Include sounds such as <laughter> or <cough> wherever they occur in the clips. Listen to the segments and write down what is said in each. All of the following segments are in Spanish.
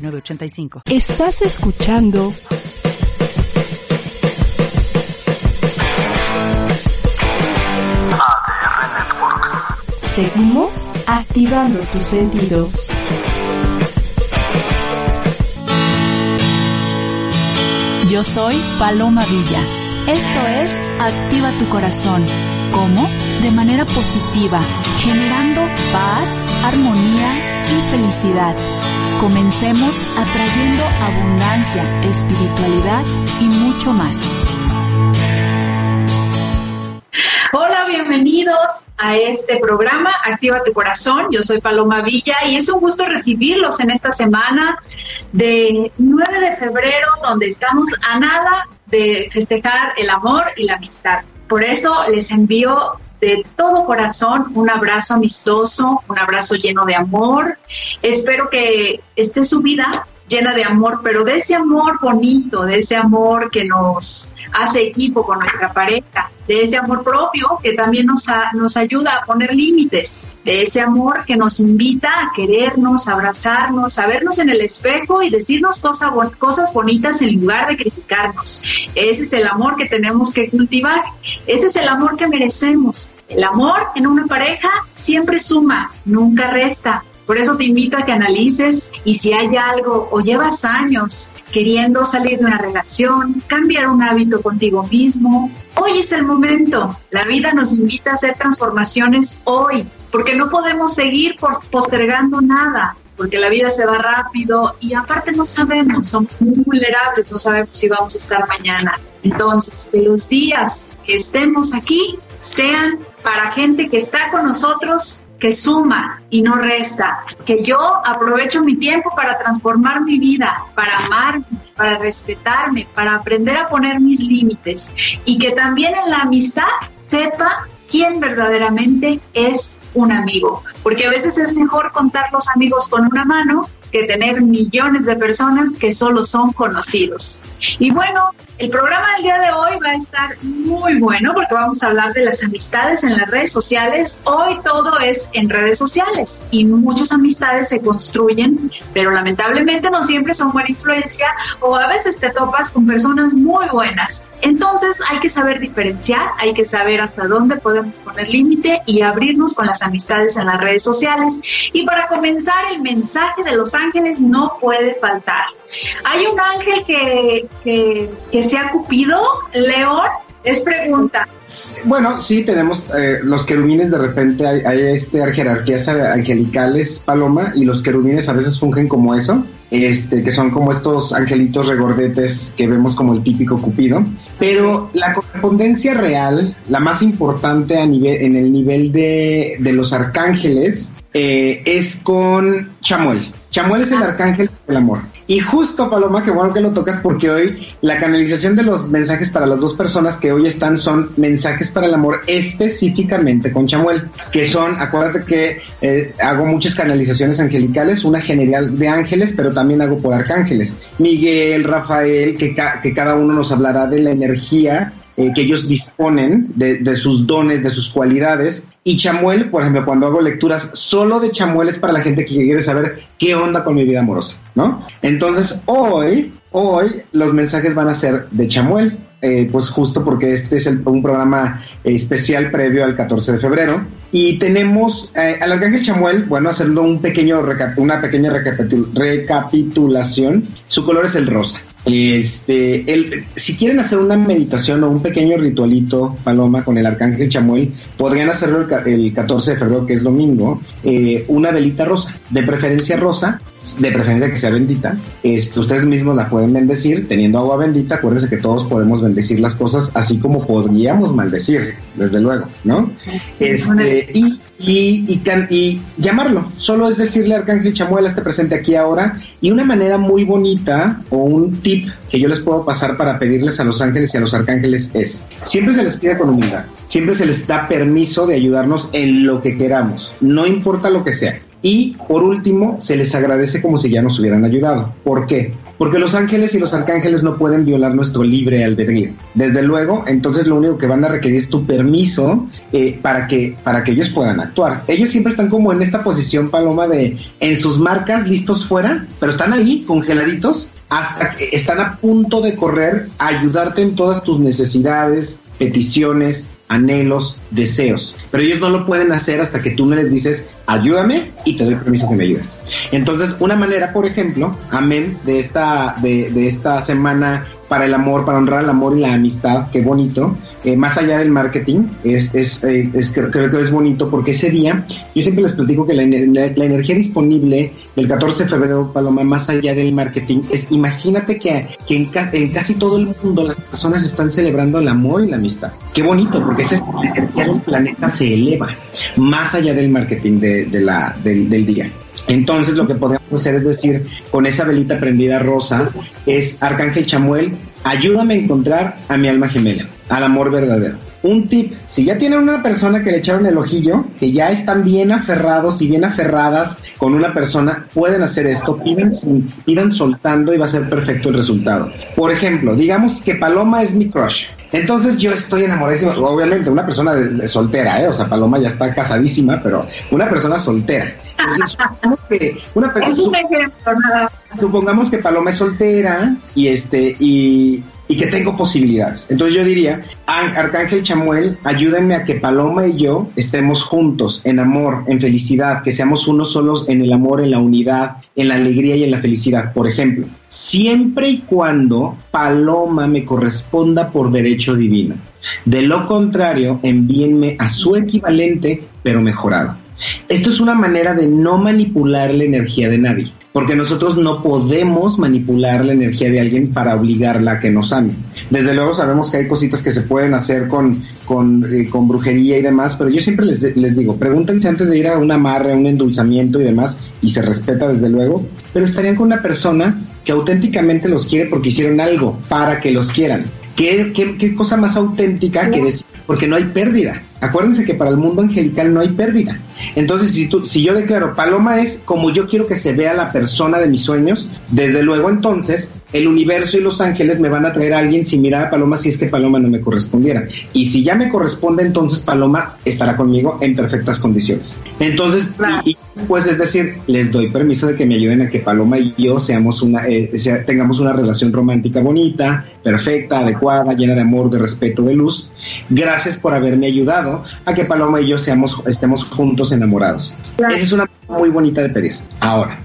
906985. Estás escuchando ADR Networks. Seguimos activando tus sentidos. Yo soy Paloma Villa. Esto es Activa tu corazón. ¿Cómo? De manera positiva, generando paz, armonía y felicidad. Comencemos atrayendo abundancia, espiritualidad y mucho más. Hola, bienvenidos a este programa Activa tu Corazón. Yo soy Paloma Villa y es un gusto recibirlos en esta semana de 9 de febrero, donde estamos a nada de festejar el amor y la amistad. Por eso les envío de todo corazón un abrazo amistoso, un abrazo lleno de amor. Espero que esté su vida llena de amor, pero de ese amor bonito, de ese amor que nos hace equipo con nuestra pareja, de ese amor propio que también nos, a- nos ayuda a poner límites, de ese amor que nos invita a querernos, abrazarnos, a vernos en el espejo y decirnos cosa cosas bonitas en lugar de criticarnos. Ese es el amor que tenemos que cultivar, ese es el amor que merecemos. El amor en una pareja siempre suma, nunca resta. Por eso te invito a que analices y si hay algo o llevas años queriendo salir de una relación, cambiar un hábito contigo mismo, hoy es el momento. La vida nos invita a hacer transformaciones hoy, porque no podemos seguir pos- postergando nada porque la vida se va rápido y aparte no sabemos, somos muy vulnerables, no sabemos si vamos a estar mañana. Entonces, que los días que estemos aquí sean para gente que está con nosotros, que suma y no resta, que yo aprovecho mi tiempo para transformar mi vida, para amarme, para respetarme, para aprender a poner mis límites y que también en la amistad sepa quién verdaderamente es un amigo, porque a veces es mejor contar los amigos con una mano que tener millones de personas que solo son conocidos. Y bueno, el programa del día de hoy va a estar muy bueno porque vamos a hablar de las amistades en las redes sociales. Hoy todo es en redes sociales y muchas amistades se construyen, pero lamentablemente no siempre son buena influencia o a veces te topas con personas muy buenas. Entonces hay que saber diferenciar, hay que saber hasta dónde podemos poner límite y abrirnos con las amistades en las redes sociales. Y para comenzar, el mensaje de los ángeles no puede faltar. Hay un ángel que, que, se ha cupido, León, es pregunta. Bueno, sí, tenemos eh, los querubines de repente, hay, hay este, jerarquías angelicales, Paloma, y los querubines a veces fungen como eso, este, que son como estos angelitos regordetes que vemos como el típico cupido. Pero la correspondencia real, la más importante a nivel, en el nivel de, de los arcángeles, eh, es con Chamuel. Chamuel es el arcángel del amor. Y justo, Paloma, que bueno que lo tocas porque hoy la canalización de los mensajes para las dos personas que hoy están son mensajes para el amor específicamente con Chamuel, que son, acuérdate que eh, hago muchas canalizaciones angelicales, una general de ángeles, pero también hago por arcángeles. Miguel, Rafael, que, ca que cada uno nos hablará de la energía eh, que ellos disponen de, sus dones, de sus cualidades. Y Chamuel, por ejemplo, cuando hago lecturas solo de Chamuel es para la gente que quiere saber qué onda con mi vida amorosa, ¿no? Entonces, hoy, hoy los mensajes van a ser de Chamuel. Eh, pues justo porque este es el, un programa especial previo al 14 de febrero. Y tenemos eh, al Arcángel Chamuel, bueno, haciendo un pequeño una pequeña recapitul recapitulación. Su color es el rosa. Este, el, si quieren hacer una meditación o un pequeño ritualito, Paloma, con el Arcángel Chamuel, podrían hacerlo el, el 14 de febrero, que es domingo, eh, una velita rosa, de preferencia rosa, de preferencia que sea bendita. Este, ustedes mismos la pueden bendecir teniendo agua bendita. Acuérdense que todos podemos bendecir las cosas así como podríamos maldecir, desde luego, ¿no? Este, y, y, y, llamarlo. Solo es decirle Arcángel Chamuel, este presente aquí ahora. Y una manera muy bonita o un tip que yo les puedo pasar para pedirles a los ángeles y a los arcángeles es, siempre se les pide con humildad, siempre se les da permiso de ayudarnos en lo que queramos, no importa lo que sea. Y por último, se les agradece como si ya nos hubieran ayudado. ¿Por qué? Porque los ángeles y los arcángeles no pueden violar nuestro libre albedrío. Desde luego, entonces lo único que van a requerir es tu permiso eh, para, que, para que ellos puedan actuar. Ellos siempre están como en esta posición, Paloma, de en sus marcas listos fuera, pero están ahí congeladitos hasta que están a punto de correr a ayudarte en todas tus necesidades, peticiones, anhelos, deseos. Pero ellos no lo pueden hacer hasta que tú me les dices, ayúdame y te doy permiso que me ayudes. Entonces, una manera, por ejemplo, amén, de esta, de, de esta semana para el amor, para honrar el amor y la amistad, qué bonito, eh, más allá del marketing, es, es, es, creo, que es bonito porque ese día, yo siempre les platico que la, energía disponible del 14 de febrero, Paloma, más allá del marketing, es imagínate que, en, en, casi todo el mundo las personas están celebrando el amor y la amistad. Qué bonito, porque esa energía del planeta se eleva más allá del marketing de, de la, del, del día. Entonces lo que podemos hacer es decir, con esa velita prendida rosa, es Arcángel Chamuel, ayúdame a encontrar a mi alma gemela, al amor verdadero. Un tip, si ya tienen una persona que le echaron el ojillo, que ya están bien aferrados y bien aferradas con una persona, pueden hacer esto, pidan, pidan soltando y va a ser perfecto el resultado. Por ejemplo, digamos que Paloma es mi crush. Entonces yo estoy enamoradísimo, obviamente una persona soltera, ¿eh? o sea, Paloma ya está casadísima, pero una persona soltera. Entonces, supongamos que una persona, supongamos que Paloma es soltera y este y y que tengo posibilidades. Entonces yo diría, Arcángel Chamuel, ayúdenme a que Paloma y yo estemos juntos en amor, en felicidad, que seamos unos solos en el amor, en la unidad, en la alegría y en la felicidad. Por ejemplo, siempre y cuando Paloma me corresponda por derecho divino. De lo contrario, envíenme a su equivalente, pero mejorado. Esto es una manera de no manipular la energía de nadie porque nosotros no podemos manipular la energía de alguien para obligarla a que nos ame. Desde luego sabemos que hay cositas que se pueden hacer con, con, eh, con brujería y demás, pero yo siempre les, les digo, pregúntense antes de ir a un amarre, a un endulzamiento y demás, y se respeta desde luego, pero estarían con una persona que auténticamente los quiere porque hicieron algo para que los quieran. ¿Qué, qué, qué cosa más auténtica que decir? Porque no hay pérdida. Acuérdense que para el mundo angelical no hay pérdida. Entonces, si, tú, si yo declaro, Paloma es como yo quiero que se vea la persona de mis sueños, desde luego entonces el universo y los ángeles me van a traer a alguien mirar a Paloma si es que Paloma no me correspondiera. Y si ya me corresponde, entonces Paloma estará conmigo en perfectas condiciones. Entonces, y, después es decir, les doy permiso de que me ayuden a que Paloma y yo seamos una, eh, tengamos una relación romántica bonita, perfecta, adecuada, llena de amor, de respeto, de luz. Gracias por haberme ayudado a que Paloma y yo seamos, estemos juntos enamorados. Esa es una muy bonita de pedir. Ahora,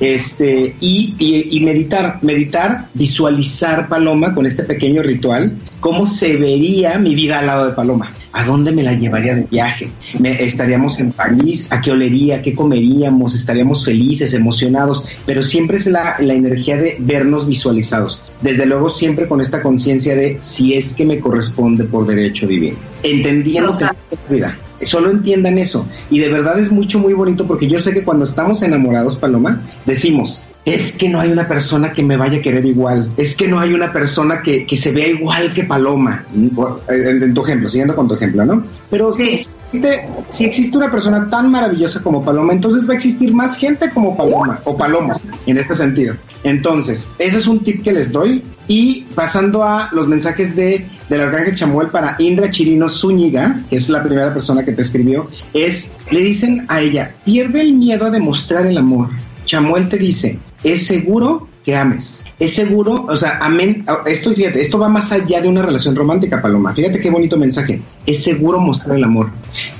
este, y, y, meditar, meditar, visualizar Paloma con este pequeño ritual, cómo se vería mi vida al lado de Paloma. ¿A dónde me la llevaría de viaje? ¿Me, ¿Estaríamos en París? ¿A qué olería? ¿Qué comeríamos? ¿Estaríamos felices, emocionados? Pero siempre es la, la energía de vernos visualizados. Desde luego siempre con esta conciencia de si es que me corresponde por derecho divino. Entendiendo que vida solo entiendan eso. Y de verdad es mucho, muy bonito porque yo sé que cuando estamos enamorados, Paloma, decimos, es que no hay una persona que me vaya a querer igual, es que no hay una persona que, que se vea igual que Paloma, en, en, tu ejemplo, siguiendo con tu ejemplo, ¿no? Pero sí. si, existe, si existe una persona tan maravillosa como Paloma, entonces va a existir más gente como Paloma o Paloma, en este sentido. Entonces, ese es un tip que les doy. Y pasando a los mensajes de del arcángel Chamuel para Indra Chirino Zúñiga, que es la primera persona que te escribió, es, le dicen a ella, pierde el miedo a demostrar el amor. Chamuel te dice, es seguro que ames. Es seguro, o sea, amén. Esto, fíjate, esto va más allá de una relación romántica, Paloma. Fíjate qué bonito mensaje. Es seguro mostrar el amor.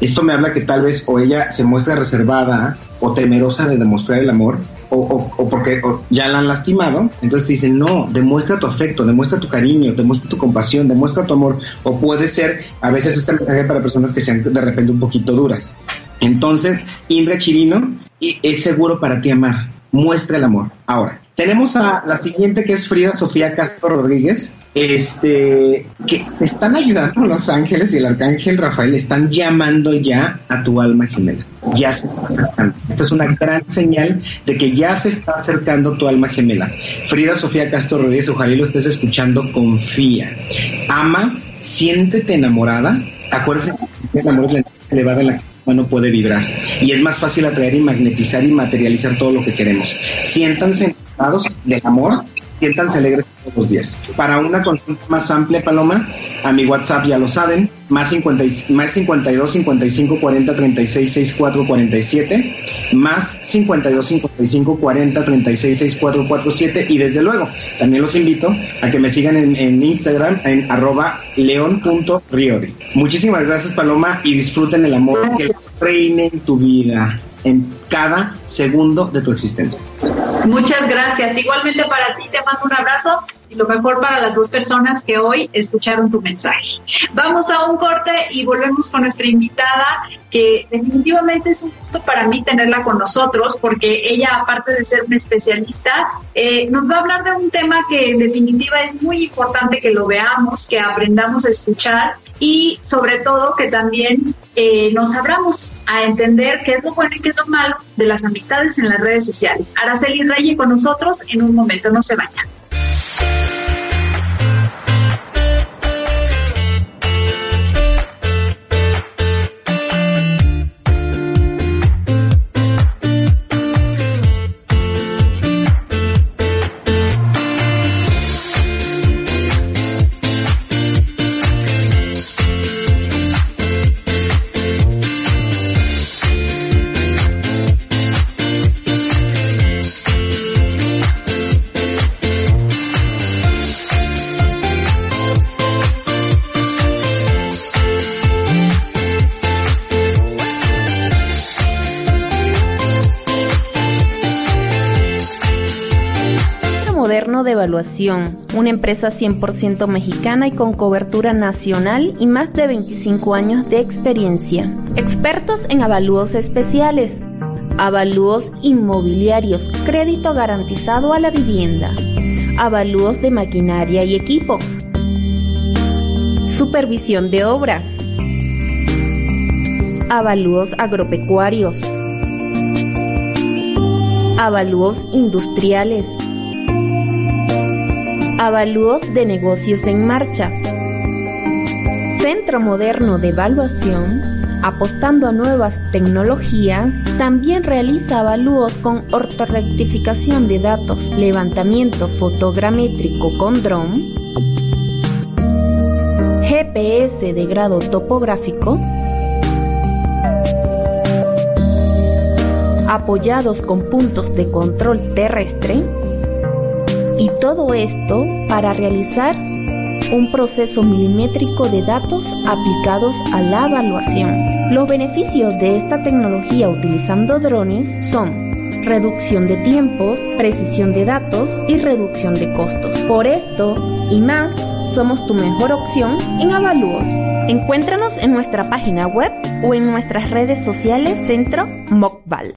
Esto me habla que tal vez o ella se muestra reservada o temerosa de demostrar el amor, o, o, porque ya la han lastimado, entonces te dicen, no, demuestra tu afecto, demuestra tu cariño, demuestra tu compasión, demuestra tu amor, o puede ser, a veces este mensaje para personas que sean de repente un poquito duras. Entonces, Indra Chirino, es seguro para ti amar. Muestra el amor. Ahora, tenemos a la siguiente que es Frida Sofía Castro Rodríguez, este, que están ayudando los ángeles y el arcángel Rafael están llamando ya a tu alma gemela. Ya se está acercando. Esta es una gran señal de que ya se está acercando tu alma gemela. Frida Sofía Castro Rodríguez, ojalá lo estés escuchando, confía. Ama, siéntete enamorada. Acuérdate que el amor es la elevada en la no puede vibrar. Y es más fácil atraer y magnetizar y materializar todo lo que queremos. Siéntanse enamorados del amor, siéntanse alegres todos los días. Para una consulta más amplia, Paloma, a mi WhatsApp ya lo saben, más, 50, más 52 55 40 36 64 47, más 52 55 40 36 64 47 y desde luego también los invito a que me sigan en, Instagram en arroba león.riode. Muchísimas gracias Paloma y disfruten el amor que reine en tu vida. En cada segundo de tu existencia. Muchas gracias. Igualmente para ti te mando un abrazo y lo mejor para las dos personas que hoy escucharon tu mensaje. Vamos a un corte y volvemos con nuestra invitada, que definitivamente es un gusto para mí tenerla con nosotros, porque ella, aparte de ser una especialista, eh, nos va a hablar de un tema que en definitiva es muy importante que lo veamos, que aprendamos a escuchar y sobre todo que también eh, nos abramos a entender qué es lo bueno y qué es lo malo de las amistades en las redes sociales. Araceli Reyes con nosotros en un momento, no se vayan. Una empresa 100% mexicana y con cobertura nacional y más de 25 años de experiencia. Expertos en avalúos especiales, avalúos inmobiliarios, crédito garantizado a la vivienda, avalúos de maquinaria y equipo, supervisión de obra, avalúos agropecuarios, avalúos industriales, Avalúos de negocios en marcha. Centro Moderno de Evaluación, apostando a nuevas tecnologías, también realiza avalúos con ortorectificación de datos, levantamiento fotogramétrico con dron, GPS de grado topográfico, apoyados con puntos de control terrestre, todo esto para realizar un proceso milimétrico de datos aplicados a la evaluación. Los beneficios de esta tecnología utilizando drones son reducción de tiempos, precisión de datos y reducción de costos. Por esto y más, somos tu mejor opción en avalúos. Encuéntranos en nuestra página web o en nuestras redes sociales Centro Mocval.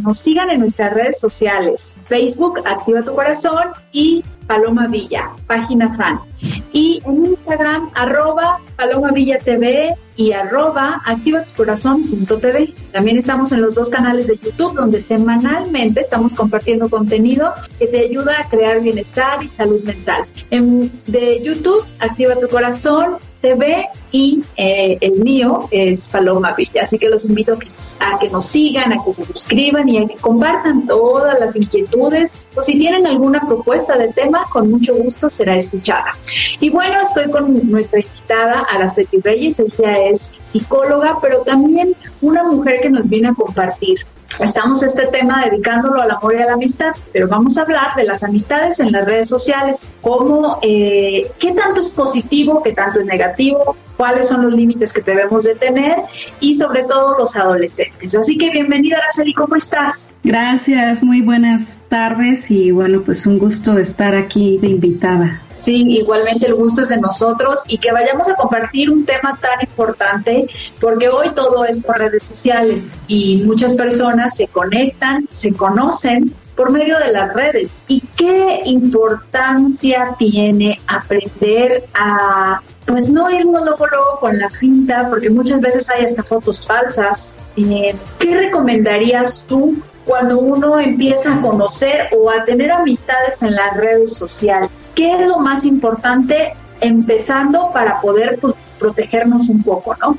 Nos sigan en nuestras redes sociales. Facebook, Activa tu Corazón y Paloma Villa, página fan. Y en Instagram, arroba Paloma Villa TV y arroba activatucorazón.tv. También estamos en los dos canales de YouTube donde semanalmente estamos compartiendo contenido que te ayuda a crear bienestar y salud mental. En, de YouTube, Activa tu Corazón TV y eh, el mío es Paloma Villa. Así que los invito a que, a que nos sigan, a que se suscriban y a que compartan todas las inquietudes o si tienen alguna propuesta de tema, con mucho gusto será escuchada. Y bueno, estoy con nuestra invitada Araceli Reyes, ella es psicóloga, pero también una mujer que nos viene a compartir Estamos este tema dedicándolo al amor y a la amistad, pero vamos a hablar de las amistades en las redes sociales, cómo, eh, qué tanto es positivo, qué tanto es negativo, cuáles son los límites que debemos de tener y sobre todo los adolescentes. Así que bienvenida Araceli, ¿cómo estás? Gracias, muy buenas tardes y bueno, pues un gusto estar aquí de invitada. Sí, igualmente el gusto es de nosotros y que vayamos a compartir un tema tan importante porque hoy todo es por redes sociales y muchas personas se conectan, se conocen por medio de las redes. ¿Y qué importancia tiene aprender a, pues no irnos luego, luego con la finta, porque muchas veces hay hasta fotos falsas? Eh, ¿Qué recomendarías tú cuando uno empieza a conocer o a tener amistades en las redes sociales? ¿Qué es lo más importante empezando para poder pues, protegernos un poco, ¿no?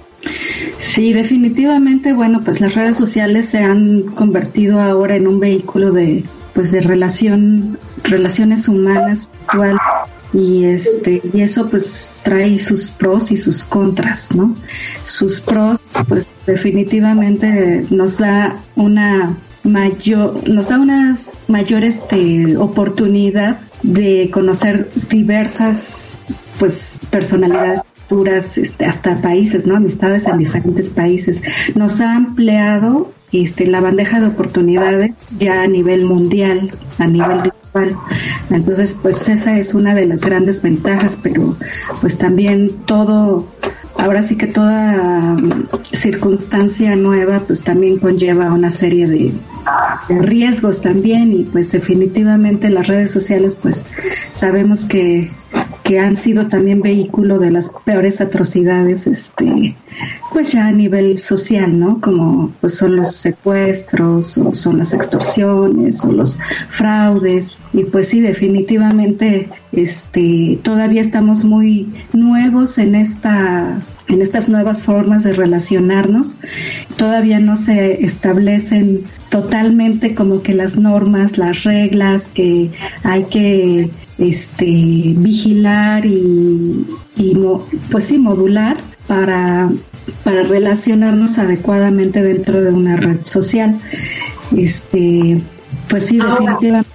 Sí, definitivamente, bueno, pues las redes sociales se han convertido ahora en un vehículo de pues de relación relaciones humanas virtuales y este y eso pues trae sus pros y sus contras, ¿no? Sus pros pues definitivamente nos da una mayor, nos da una mayor este, oportunidad de conocer diversas pues personalidades este, hasta países, ¿no? Amistades en diferentes países. Nos ha ampliado este, la bandeja de oportunidades ya a nivel mundial, a nivel virtual. Entonces, pues esa es una de las grandes ventajas, pero pues también todo ahora sí que toda um, circunstancia nueva pues también conlleva una serie de, riesgos también y pues definitivamente las redes sociales pues sabemos que que han sido también vehículo de las peores atrocidades, este, pues ya a nivel social, ¿no? Como pues son los secuestros o son las extorsiones o los fraudes y pues sí, definitivamente, este, todavía estamos muy nuevos en estas, en estas nuevas formas de relacionarnos, todavía no se establecen totalmente como que las normas, las reglas que hay que este, vigilar y, pues sí, modular para, para relacionarnos adecuadamente dentro de una red social. Este, pues sí, definitivamente.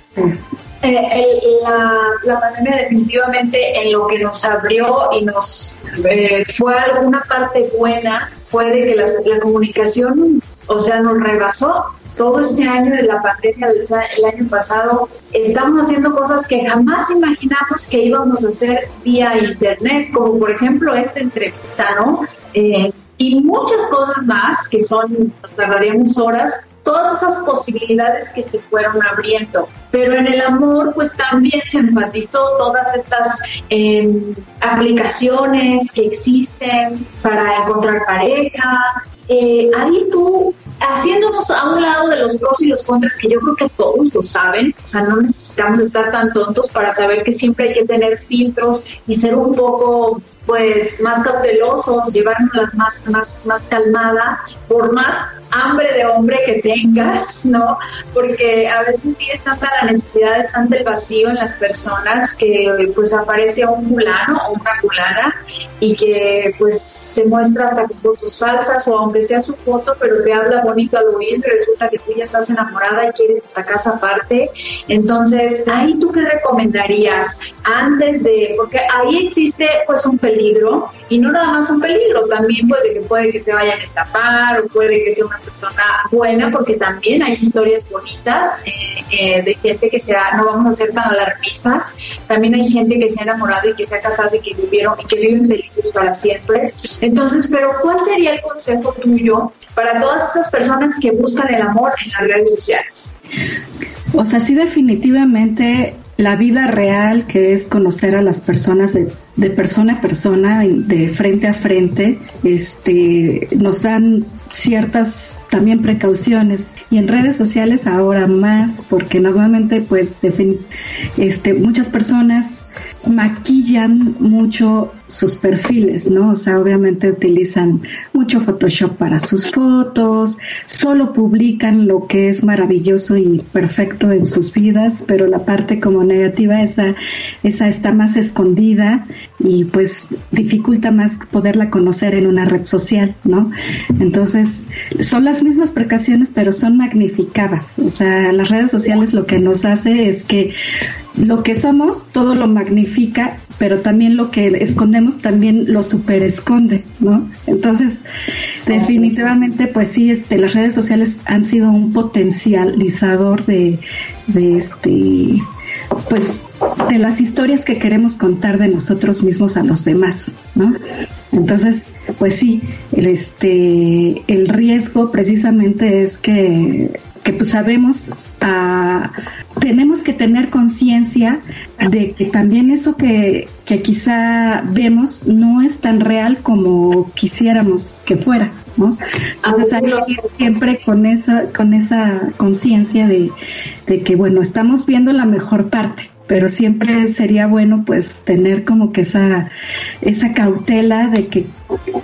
Eh, la, la, pandemia definitivamente en lo que nos abrió y nos eh, fue alguna parte buena fue de que la, la comunicación, o sea, nos rebasó todo este año de la pandemia, el año pasado, estamos haciendo cosas que jamás imaginamos que íbamos a hacer vía internet, como por ejemplo esta entrevista, ¿no? Eh, y muchas cosas más que son, nos tardaríamos horas, todas esas posibilidades que se fueron abriendo. Pero en el amor, pues también se enfatizó todas estas em, aplicaciones que existen para encontrar pareja. Eh, ahí tú haciéndonos a un lado de los pros y los contras, que yo creo que todos lo saben, o sea, no necesitamos estar tan tontos para saber que siempre hay que tener filtros y ser un poco pues más cautelosos, llevárnoslas más, más, más calmada, por más hambre de hombre que tengas, ¿no? Porque a veces sí es tanta la necesidad, es tanta el vacío en las personas que pues aparece un fulano o una fulana y que pues se muestra hasta con fotos falsas o aunque sea su foto, pero te habla bonito al oído y resulta que tú ya estás enamorada y quieres esta casa aparte. Entonces, ahí tú qué recomendarías antes de, porque ahí existe pues un peligro y no nada más un peligro, también puede que puede que te vayan a estafar o puede que sea una persona buena porque también hay historias bonitas eh, eh, de gente que sea, no vamos a ser tan alarmistas, también hay gente que se ha enamorado y que se ha casado y que vivieron y que viven felices para siempre. Entonces, pero ¿cuál sería el consejo para todas esas personas que buscan el amor en las redes sociales? O sea, sí definitivamente la vida real, que es conocer a las personas de, de, persona a persona, de frente a frente, este, nos dan ciertas también precauciones y en redes sociales ahora más porque normalmente pues este muchas personas maquillan mucho sus perfiles, ¿no? O sea, obviamente utilizan mucho Photoshop para sus fotos, solo publican lo que es maravilloso y perfecto en sus vidas, pero la parte como negativa, esa, esa está más escondida y pues dificulta más poderla conocer en una red social, ¿no? Entonces, son las mismas precauciones, pero son magnificadas. O sea, las redes sociales lo que nos hace es que lo que somos, todo lo magnifica, pero también lo que escondemos también lo super esconde, ¿no? Entonces, definitivamente, pues sí, este, las redes sociales han sido un potencializador de, de este, pues, de las historias que queremos contar de nosotros mismos a los demás, ¿no? Entonces, pues sí, el, este, el riesgo precisamente es que que pues sabemos, ah, tenemos que tener conciencia de que también eso que, que quizá vemos no es tan real como quisiéramos que fuera, ¿no? Entonces hay que ir siempre con esa, con esa conciencia de, de que bueno, estamos viendo la mejor parte, pero siempre sería bueno pues tener como que esa esa cautela de que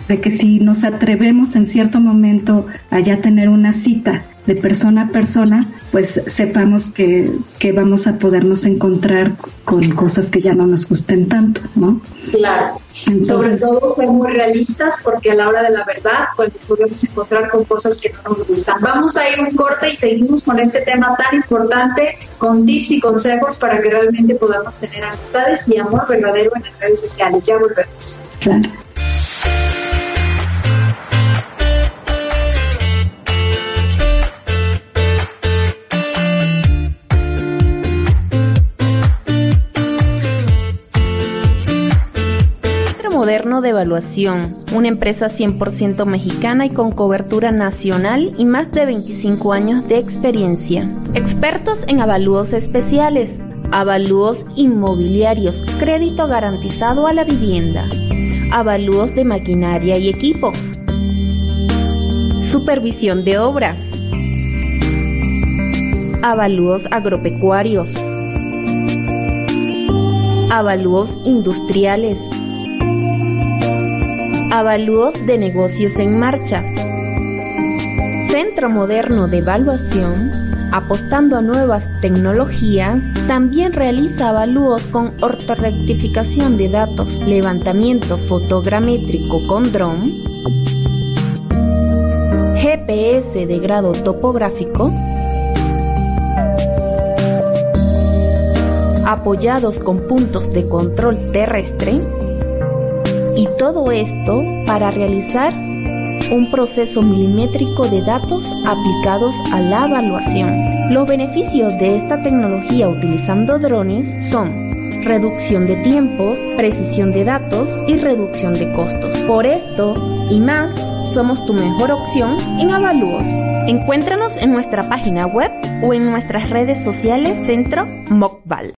de que si nos atrevemos en cierto momento a ya tener una cita de persona a persona, pues sepamos que, que vamos a podernos encontrar con cosas que ya no nos gusten tanto, ¿no? Claro. Sobre todo ser muy realistas porque a la hora de la verdad pues podemos encontrar con cosas que no nos gustan. Vamos a ir un corte y seguimos con este tema tan importante con tips y consejos para que realmente podamos tener amistades y amor verdadero en las redes sociales. Ya volvemos. Claro. De Evaluación, una empresa 100% mexicana y con cobertura nacional y más de 25 años de experiencia. Expertos en avalúos especiales, avalúos inmobiliarios, crédito garantizado a la vivienda, avalúos de maquinaria y equipo, supervisión de obra, avalúos agropecuarios, avalúos industriales, Avalúos de negocios en marcha. Centro Moderno de Evaluación, apostando a nuevas tecnologías, también realiza avalúos con ortorectificación de datos, levantamiento fotogramétrico con dron, GPS de grado topográfico, apoyados con puntos de control terrestre, todo esto para realizar un proceso milimétrico de datos aplicados a la evaluación. Los beneficios de esta tecnología utilizando drones son reducción de tiempos, precisión de datos y reducción de costos. Por esto y más, somos tu mejor opción en avalúos. Encuéntranos en nuestra página web o en nuestras redes sociales Centro Mocval.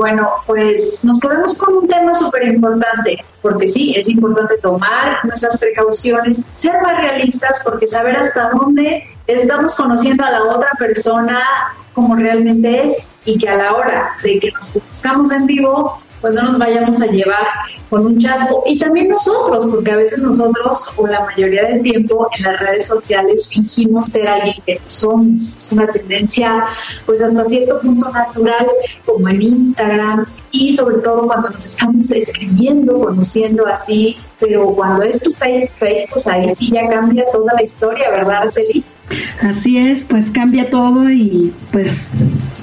Bueno, pues nos quedamos con un tema súper importante, porque sí, es importante tomar nuestras precauciones, ser más realistas, porque saber hasta dónde estamos conociendo a la otra persona como realmente es y que a la hora de que nos buscamos en vivo, pues no nos vayamos a llevar con un chasco. Y también nosotros, porque a veces nosotros, o la mayoría del tiempo, en las redes sociales fingimos ser alguien que no somos. Es una tendencia, pues hasta cierto punto natural, como en Instagram, y sobre todo cuando nos estamos escribiendo, conociendo así, pero cuando es tu face to face, pues ahí sí ya cambia toda la historia, ¿verdad, Arceli? Así es, pues cambia todo y pues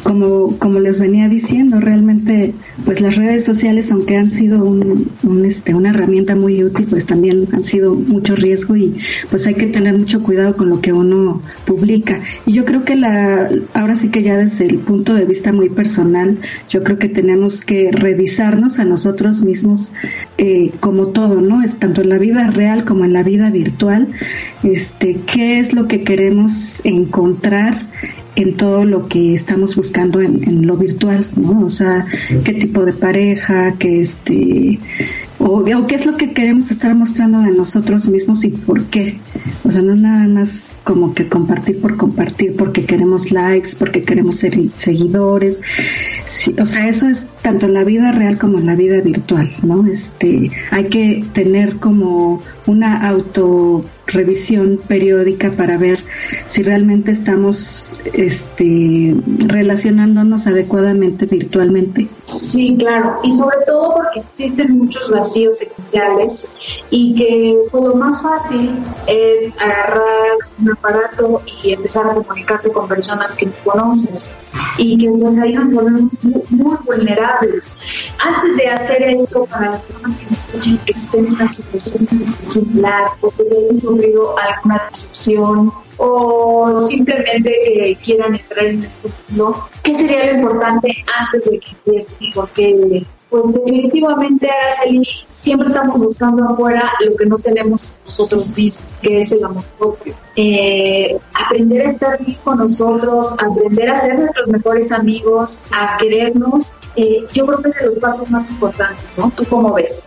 como, como les venía diciendo, realmente pues las redes sociales, aunque han sido un, este, una herramienta muy útil, pues también han sido mucho riesgo y pues hay que tener mucho cuidado con lo que uno publica. Y yo creo que la, ahora sí que ya desde el punto de vista muy personal, yo creo que tenemos que revisarnos a nosotros mismos eh, como todo, ¿no? Es tanto en la vida real como en la vida virtual, este, qué es lo que queremos encontrar en todo lo que estamos buscando en, lo virtual, ¿no? O sea, qué tipo de pareja, qué este, o, qué es lo que queremos estar mostrando de nosotros mismos y por qué. O sea, no nada más como que compartir por compartir, porque queremos likes, porque queremos ser seguidores. o sea, eso es tanto en la vida real como en la vida virtual, ¿no? Este, hay que tener como una auto revisión periódica para ver si realmente estamos este, relacionándonos adecuadamente virtualmente. Sí, claro, y sobre todo porque existen muchos vacíos existenciales y que pues, lo más fácil es agarrar un aparato y empezar a comunicarte con personas que no conoces y que pues nos volvemos muy, vulnerables. Antes de hacer esto, para las personas que nos escuchen que estén en una situación similar o que hayan sufrido alguna decepción o simplemente que quieran entrar en el mundo, ¿qué sería lo importante antes de que empiece? Porque pues definitivamente Araceli siempre estamos buscando afuera lo que no tenemos nosotros mismos, que es el amor propio. Eh, aprender a estar bien con nosotros, aprender a ser nuestros mejores amigos, a querernos, eh, yo creo que es de los pasos más importantes, ¿no? ¿Tú cómo ves?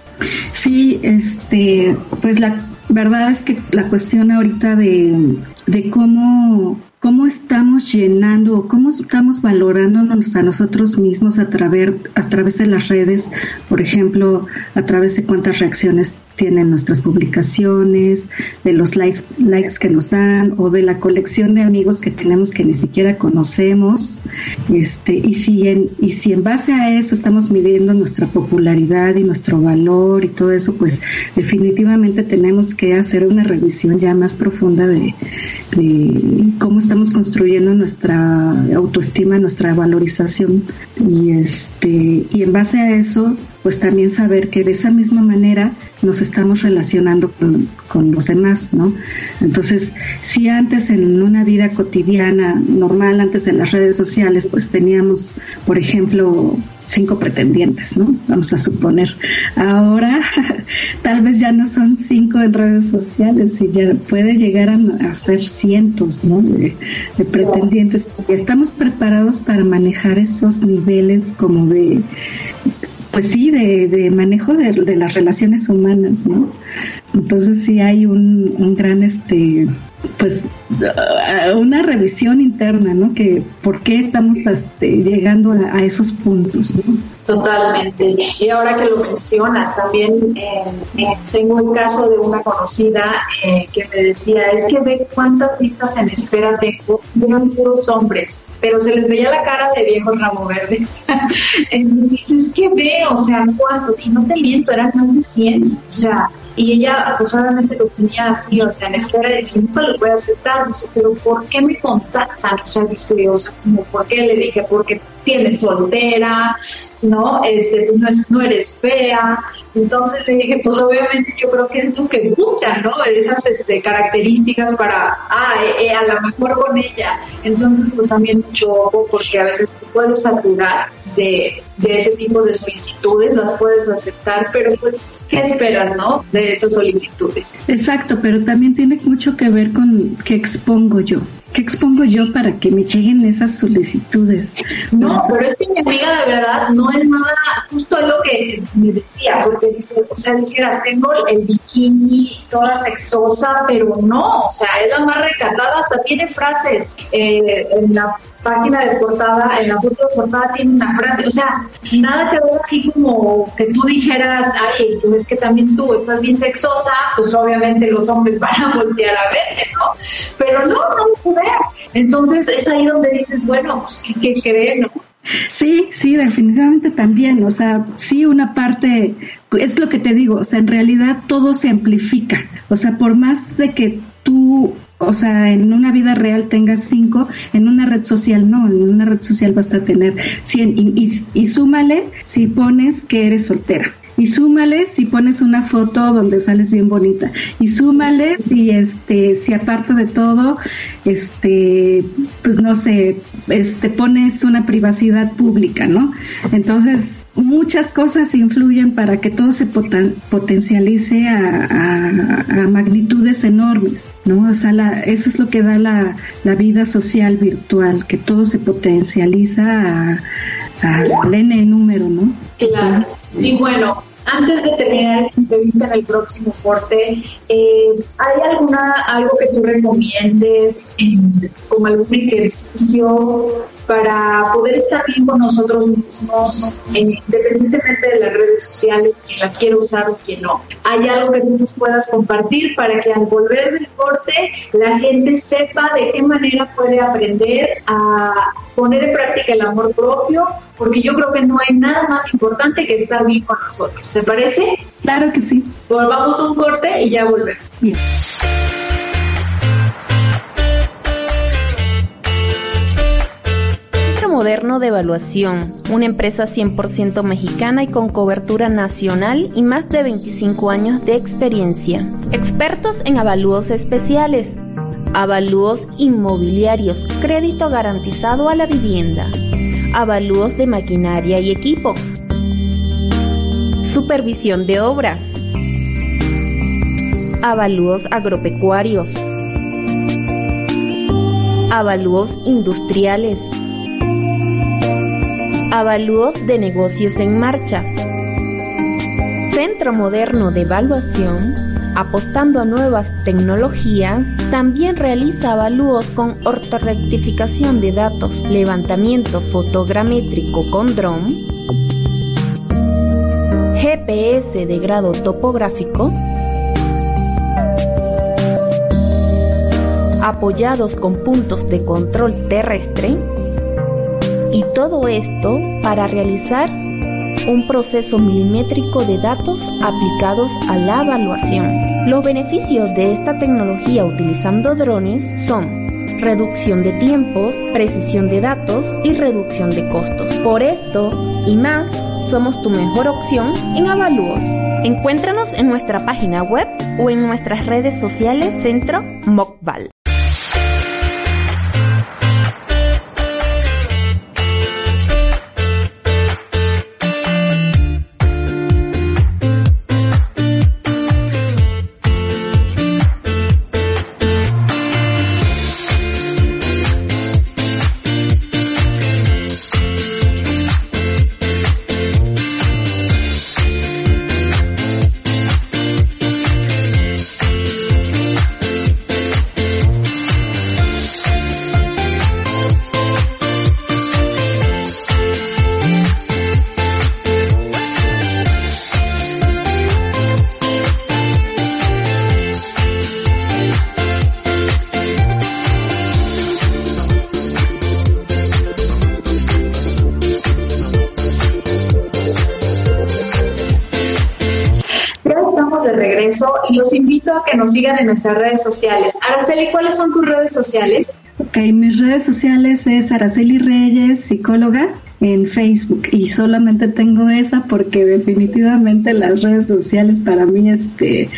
Sí, este, pues la verdad es que la cuestión ahorita de, de cómo cómo estamos llenando o cómo estamos valorándonos a nosotros mismos a través, a través de las redes, por ejemplo, a través de cuántas reacciones tienen nuestras publicaciones, de los likes, likes que nos dan o de la colección de amigos que tenemos que ni siquiera conocemos. Este, y si en, y si en base a eso estamos midiendo nuestra popularidad y nuestro valor y todo eso, pues definitivamente tenemos que hacer una revisión ya más profunda de, de cómo estamos construyendo nuestra autoestima, nuestra valorización. Y este, y en base a eso, pues también saber que de esa misma manera nos estamos relacionando con, los demás, ¿no? Entonces, si antes en una vida cotidiana normal, antes de las redes sociales, pues teníamos, por ejemplo, cinco pretendientes, ¿no? Vamos a suponer. Ahora <laughs> tal vez ya no son cinco en redes sociales y ya puede llegar a, ser cientos, ¿no? De, pretendientes. Estamos preparados para manejar esos niveles como de pues sí, de, de manejo de, de, las relaciones humanas, ¿no? Entonces sí hay un, un gran, este, pues, una revisión interna, ¿no? Que por qué estamos este, llegando a, esos puntos. Totalmente. Y ahora que lo mencionas, también eh, eh, tengo el caso de una conocida eh, que me decía, es que ve cuántas pistas en espera tengo, eran puros hombres, pero se les veía la cara de viejos ramo verdes. <laughs> Dices, que ve, o sea, cuántos, y no te miento, eran más de 100, o sea, y ella pues obviamente los tenía así, o sea, en espera de decir, nunca lo voy a aceptar, dice, pero ¿por qué me contactan? O sea, dice, como, ¿por qué? Le dije, porque tienes soltera, ¿no? Este, tú no, no eres fea. Entonces le dije, pues obviamente yo creo que es lo que buscan, ¿no? Esas este, características para, ah, eh, eh, a lo mejor con ella. Entonces, pues también mucho ojo, porque a veces tú puedes saturar de, de ese tipo de solicitudes, las puedes aceptar, pero pues, ¿qué esperas, no? De esas solicitudes. Exacto, pero también tiene mucho que ver con qué expongo yo. ¿Qué expongo yo para que me lleguen esas solicitudes? No, pero es que mi amiga de verdad no es nada, justo es lo que me decía, porque dice, o sea, dijeras, tengo el bikini toda sexosa, pero no, o sea, es la más recatada, hasta tiene frases eh, en la página de portada, en la foto de portada tiene una frase, o sea, nada que ver así como que tú dijeras, ay, tú es que también tú estás bien sexosa, pues obviamente los hombres <laughs> van a voltear a verte, ¿no? Pero no, no Entonces es ahí donde dices, bueno, pues ¿qué, qué creen, no? Sí, sí, definitivamente también. O sea, sí, una parte, es lo que te digo, o sea, en realidad todo se amplifica. O sea, por más de que tú o sea, en una vida real tengas cinco, en una red social no, en una red social basta tener 100 y, y, súmale si pones que eres soltera. Y súmale si pones una foto donde sales bien bonita. Y súmale si este, si aparte de todo, este, pues no sé, este pones una privacidad pública, ¿no? Entonces, muchas cosas influyen para que todo se potencialice a, magnitudes enormes, ¿no? O sea, eso es lo que da la, vida social virtual, que todo se potencializa al n número, ¿no? Claro. y bueno, antes de terminar esta entrevista en el próximo corte, eh, ¿hay alguna algo que tú recomiendes como algún ejercicio para poder estar bien con nosotros mismos, eh, independientemente de las redes sociales, quien las quiere usar o quien no? ¿Hay algo que tú nos puedas compartir para que al volver del corte la gente sepa de qué manera puede aprender a poner en práctica el amor propio? Porque yo creo que no hay nada más importante que estar bien con nosotros. ¿Te parece? Claro que sí. Volvamos a un corte y ya volvemos. Bien. Moderno de Evaluación, una empresa 100% mexicana y con cobertura nacional y más de 25 años de experiencia. Expertos en avalúos especiales, avalúos inmobiliarios, crédito garantizado a la vivienda, avalúos de maquinaria y equipo, supervisión de obra, avalúos agropecuarios, avalúos industriales, Avalúos de negocios en marcha. Centro Moderno de Evaluación, apostando a nuevas tecnologías, también realiza avalúos con ortorectificación de datos, levantamiento fotogramétrico con dron, GPS de grado topográfico, apoyados con puntos de control terrestre, todo esto para realizar un proceso milimétrico de datos aplicados a la evaluación. Los beneficios de esta tecnología utilizando drones son reducción de tiempos, precisión de datos y reducción de costos. Por esto y más, somos tu mejor opción en avalúos. Encuéntranos en nuestra página web o en nuestras redes sociales Centro Mocval. Invito a que nos sigan en nuestras redes sociales. Araceli, ¿cuáles son tus redes sociales? Ok, mis redes sociales es Araceli Reyes, psicóloga en Facebook y solamente tengo esa porque definitivamente las redes sociales para mí este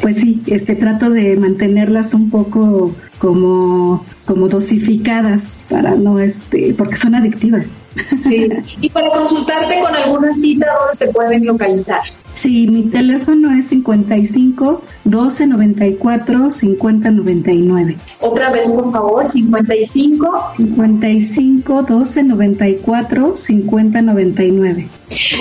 pues sí este trato de mantenerlas un poco como como dosificadas para no este porque son adictivas sí <laughs> y para consultarte con alguna cita dónde te pueden localizar Sí, mi teléfono es 55 12 94 50 99. Otra vez, por favor, 55 55 12 94 50 99.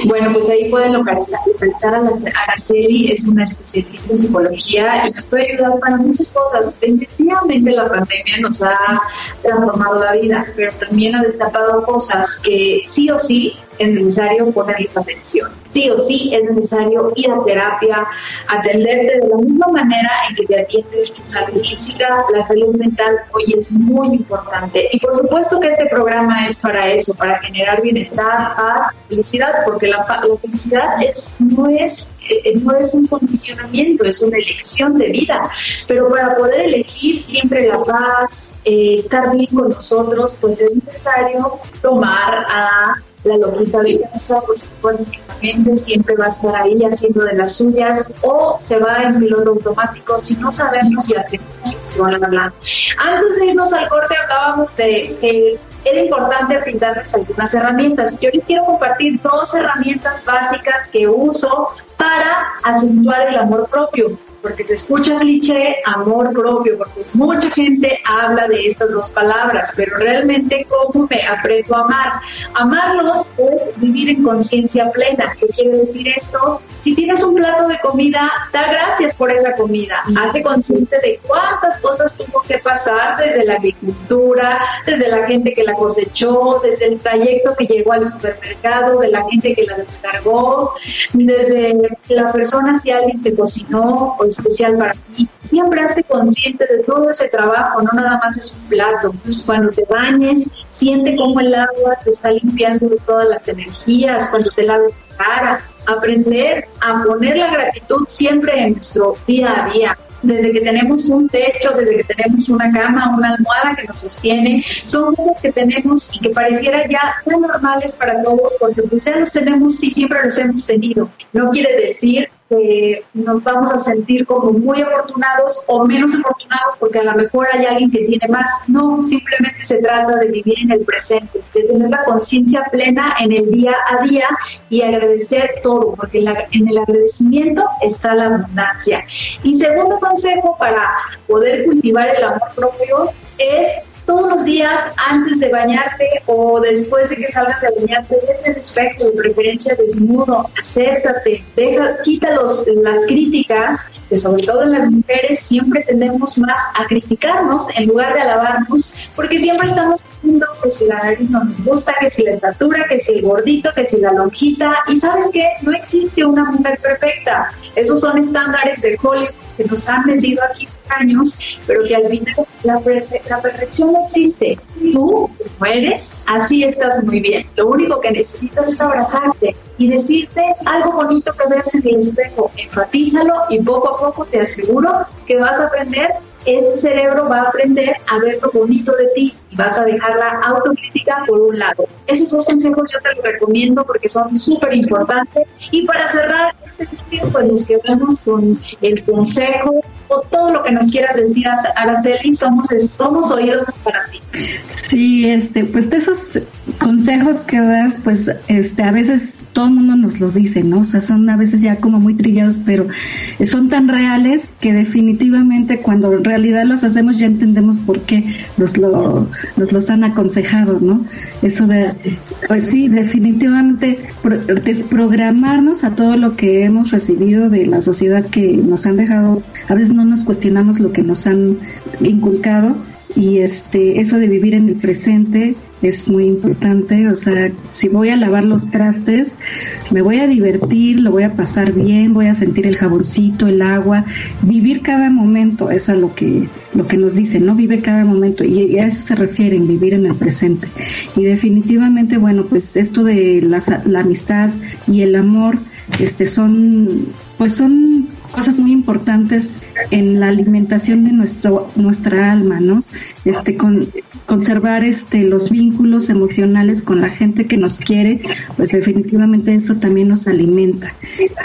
Bueno, pues ahí pueden localizar, localizar a la Araceli, es una especialista en psicología y nos puede ayudar para muchas cosas. Definitivamente la pandemia nos ha transformado la vida, pero también ha destapado cosas que sí o sí es necesario ponerles atención. Sí o sí es necesario ir a terapia, atenderte de la misma manera en que te atiendes tu salud física, la salud mental hoy es muy importante. Y por supuesto que este programa es para eso, para generar bienestar, paz, felicidad, porque la, felicidad es, no, es, eh, no es un condicionamiento, es una elección de vida. Pero para poder elegir siempre la paz, eh, estar bien con nosotros, pues es necesario tomar a la loquita de casa, porque siempre va a estar ahí haciendo de las suyas o se va en piloto automático si no sabemos si hablar. Antes de irnos al corte hablábamos de que era importante brindarles algunas herramientas. Yo les quiero compartir dos herramientas básicas que uso para acentuar el amor propio porque se escucha cliché amor propio, porque mucha gente habla de estas dos palabras, pero realmente cómo me aprendo a amar. Amarlos es vivir en conciencia plena. ¿Qué quiere decir esto? Si tienes un plato de comida, da gracias por esa comida. Hazte consciente de cuántas cosas tuvo que pasar desde la agricultura, desde la gente que la cosechó, desde el trayecto que llegó al supermercado, de la gente que la descargó, desde la persona si alguien te cocinó o especial para ti. Siempre hazte consciente de todo ese trabajo, no nada más es un plato. Cuando te bañes, siente cómo el agua te está limpiando de todas las energías, cuando te laves la cara. Aprender a poner la gratitud siempre en nuestro día a día desde que tenemos un techo, desde que tenemos una cama, una almohada que nos sostiene, son cosas que tenemos y que pareciera ya tan normales para todos porque pues ya los tenemos y siempre los hemos tenido. No quiere decir que nos vamos a sentir como muy afortunados o menos afortunados porque a lo mejor hay alguien que tiene más. No, simplemente se trata de vivir en el presente, de tener la conciencia plena en el día a día y agradecer todo, porque en el agradecimiento está la abundancia. Y segundo consejo para poder cultivar el amor propio es todos los días antes de bañarte o después de que salgas de bañarte, vete el espejo, de preferencia desnudo, acércate, deja, quita los, las críticas, que sobre todo en las mujeres siempre tendemos más a criticarnos en lugar de alabarnos, porque siempre estamos diciendo que si la nariz no nos gusta, que si la estatura, que si el gordito, que si la lonjita, y sabes qué, no existe una mujer perfecta, esos son estándares de Hollywood que nos han vendido aquí años, pero que al final la, la perfección no existe. Tú, como eres, así estás muy bien. Lo único que necesitas es abrazarte y decirte algo bonito que veas en el espejo. Enfatízalo y poco a poco te aseguro que vas a aprender ese cerebro va a aprender a ver lo bonito de ti y vas a dejar la autocrítica por un lado. Esos dos consejos yo te los recomiendo porque son súper importantes. Y para cerrar este video, pues nos quedamos con el consejo o todo lo que nos quieras decir, Araceli, somos, somos oídos para ti. Sí, este, pues de esos consejos que das, pues este, a veces todo el mundo nos los dice, ¿no? O sea, son a veces ya como muy trillados, pero son tan reales que definitivamente cuando en realidad los hacemos ya entendemos por qué nos, lo, nos los han aconsejado, ¿no? Eso de, pues sí, definitivamente desprogramarnos a todo lo que hemos recibido de la sociedad que nos han dejado, a veces no nos cuestionamos lo que nos han inculcado y este eso de vivir en el presente es muy importante, o sea, si voy a lavar los trastes, me voy a divertir, lo voy a pasar bien, voy a sentir el jaboncito, el agua, vivir cada momento, es a lo que lo que nos dicen, ¿no? Vive cada momento y, a eso se refieren, vivir en el presente. Y definitivamente, bueno, pues esto de la, la amistad y el amor este son pues son cosas muy importantes en la alimentación de nuestro nuestra alma, ¿no? Este con conservar este los vínculos emocionales con la gente que nos quiere, pues definitivamente eso también nos alimenta.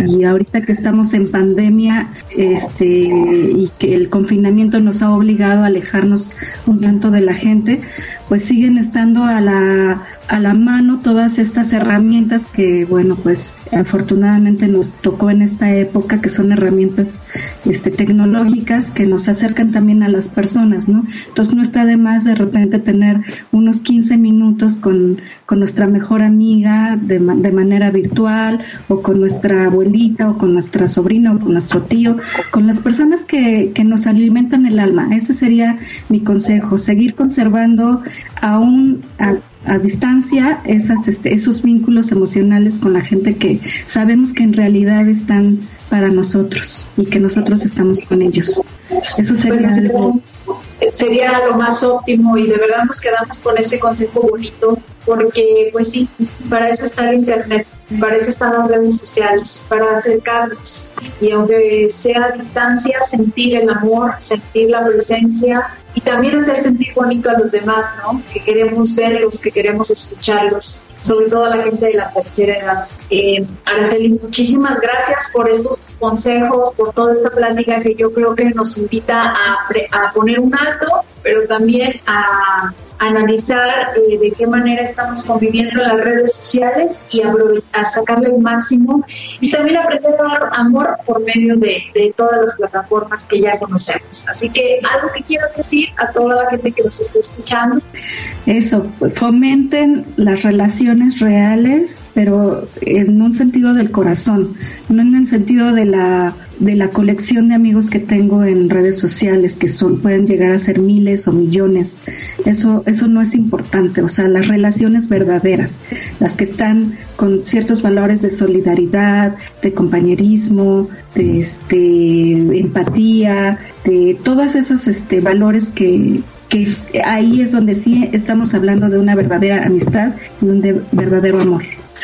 Y ahorita que estamos en pandemia, este y que el confinamiento nos ha obligado a alejarnos un tanto de la gente, pues siguen estando a la a la mano todas estas herramientas que, bueno, pues afortunadamente nos tocó en esta época, que son herramientas este, tecnológicas que nos acercan también a las personas, ¿no? Entonces no está de más de repente tener unos 15 minutos con, con nuestra mejor amiga de, de manera virtual o con nuestra abuelita o con nuestra sobrina o con nuestro tío, con las personas que, que nos alimentan el alma. Ese sería mi consejo, seguir conservando aún a, a distancia esas, este, esos vínculos emocionales con la gente que sabemos que en realidad están para nosotros y que nosotros estamos con ellos. Eso sería Pues, algo. Sería lo más óptimo y de verdad nos quedamos con este consejo bonito porque pues sí, para eso está el internet, para eso están las redes sociales, para acercarnos y aunque sea a distancia, sentir el amor, sentir la presencia y también hacer sentir bonito a los demás, ¿no? Que queremos verlos, que queremos escucharlos, sobre todo a la gente de la tercera edad. Eh, Araceli, muchísimas gracias por estos consejos, por toda esta plática que yo creo que nos invita a, pre- a poner un alto, pero también a analizar eh, de qué manera estamos conviviendo en las redes sociales y a sacarle el máximo y también aprender a dar amor por medio de, de todas las plataformas que ya conocemos. Así que algo que quieras decir a toda la gente que nos está escuchando. Eso, fomenten las relaciones reales, pero en un sentido del corazón, no en el sentido de la de la colección de amigos que tengo en redes sociales que son pueden llegar a ser miles o millones. Eso eso no es importante, o sea, las relaciones verdaderas, las que están con ciertos valores de solidaridad, de compañerismo, de este empatía, de todos esos este valores que que ahí es donde sí estamos hablando de una verdadera amistad y un de- verdadero amor.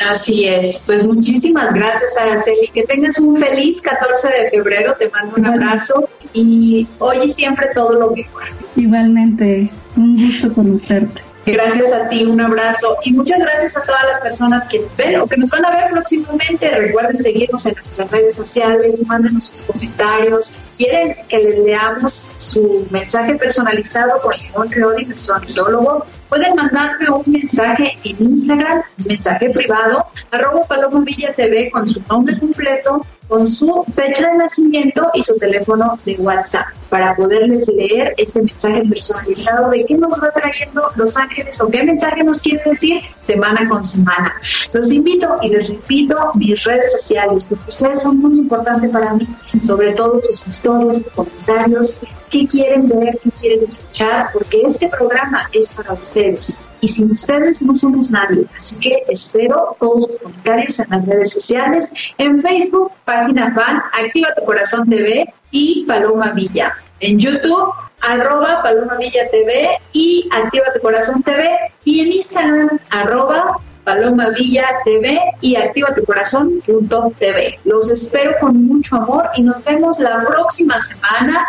Así es, pues muchísimas gracias Araceli, que tengas un feliz 14 de febrero, te mando un abrazo y hoy y siempre todo lo mejor. Igualmente, un gusto conocerte. Gracias a ti, un abrazo y muchas gracias a todas las personas que nos ven o que nos van a ver próximamente. Recuerden seguirnos en nuestras redes sociales, mándenos sus comentarios. ¿Quieren que les leamos su mensaje personalizado con León Reoli, nuestro antropólogo? Pueden mandarme un mensaje en Instagram, mensaje privado, arroba Paloma Villa TV con su nombre completo, con su fecha de nacimiento y su teléfono de WhatsApp para poderles leer este mensaje personalizado de qué nos va trayendo Los Ángeles o qué mensaje nos quiere decir semana con semana. Los invito y les repito mis redes sociales porque ustedes son muy importantes para mí, sobre todo sus historias, sus comentarios, qué quieren ver, qué quieren escuchar, porque este programa es para ustedes. Y sin ustedes no somos nadie. Así que espero todos sus comentarios en las redes sociales, en Facebook, página fan, Activa tu Corazón TV y Paloma Villa. En YouTube, arroba Paloma Villa TV y Activa tu Corazón TV. Y en Instagram, arroba Paloma Villa TV y Activa tu Corazón.tv. Los espero con mucho amor y nos vemos la próxima semana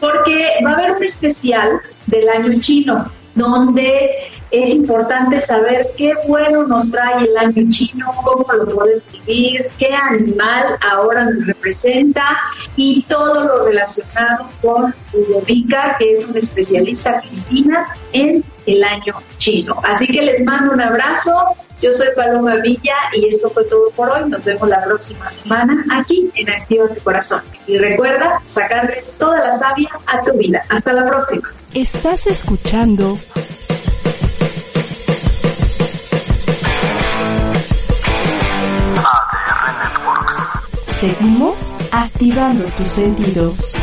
porque va a haber un especial del año chino donde es importante saber qué bueno nos trae el año chino, cómo lo podemos vivir, qué animal ahora nos representa y todo lo relacionado con Ludovica, que es una especialista filipina en el año chino. Así que les mando un abrazo. Yo soy Paloma Villa y esto fue todo por hoy. Nos vemos la próxima semana aquí en Activa tu Corazón. Y recuerda sacarle toda la savia a tu vida. Hasta la próxima. Estás escuchando ADR Networks. Seguimos activando tus sentidos.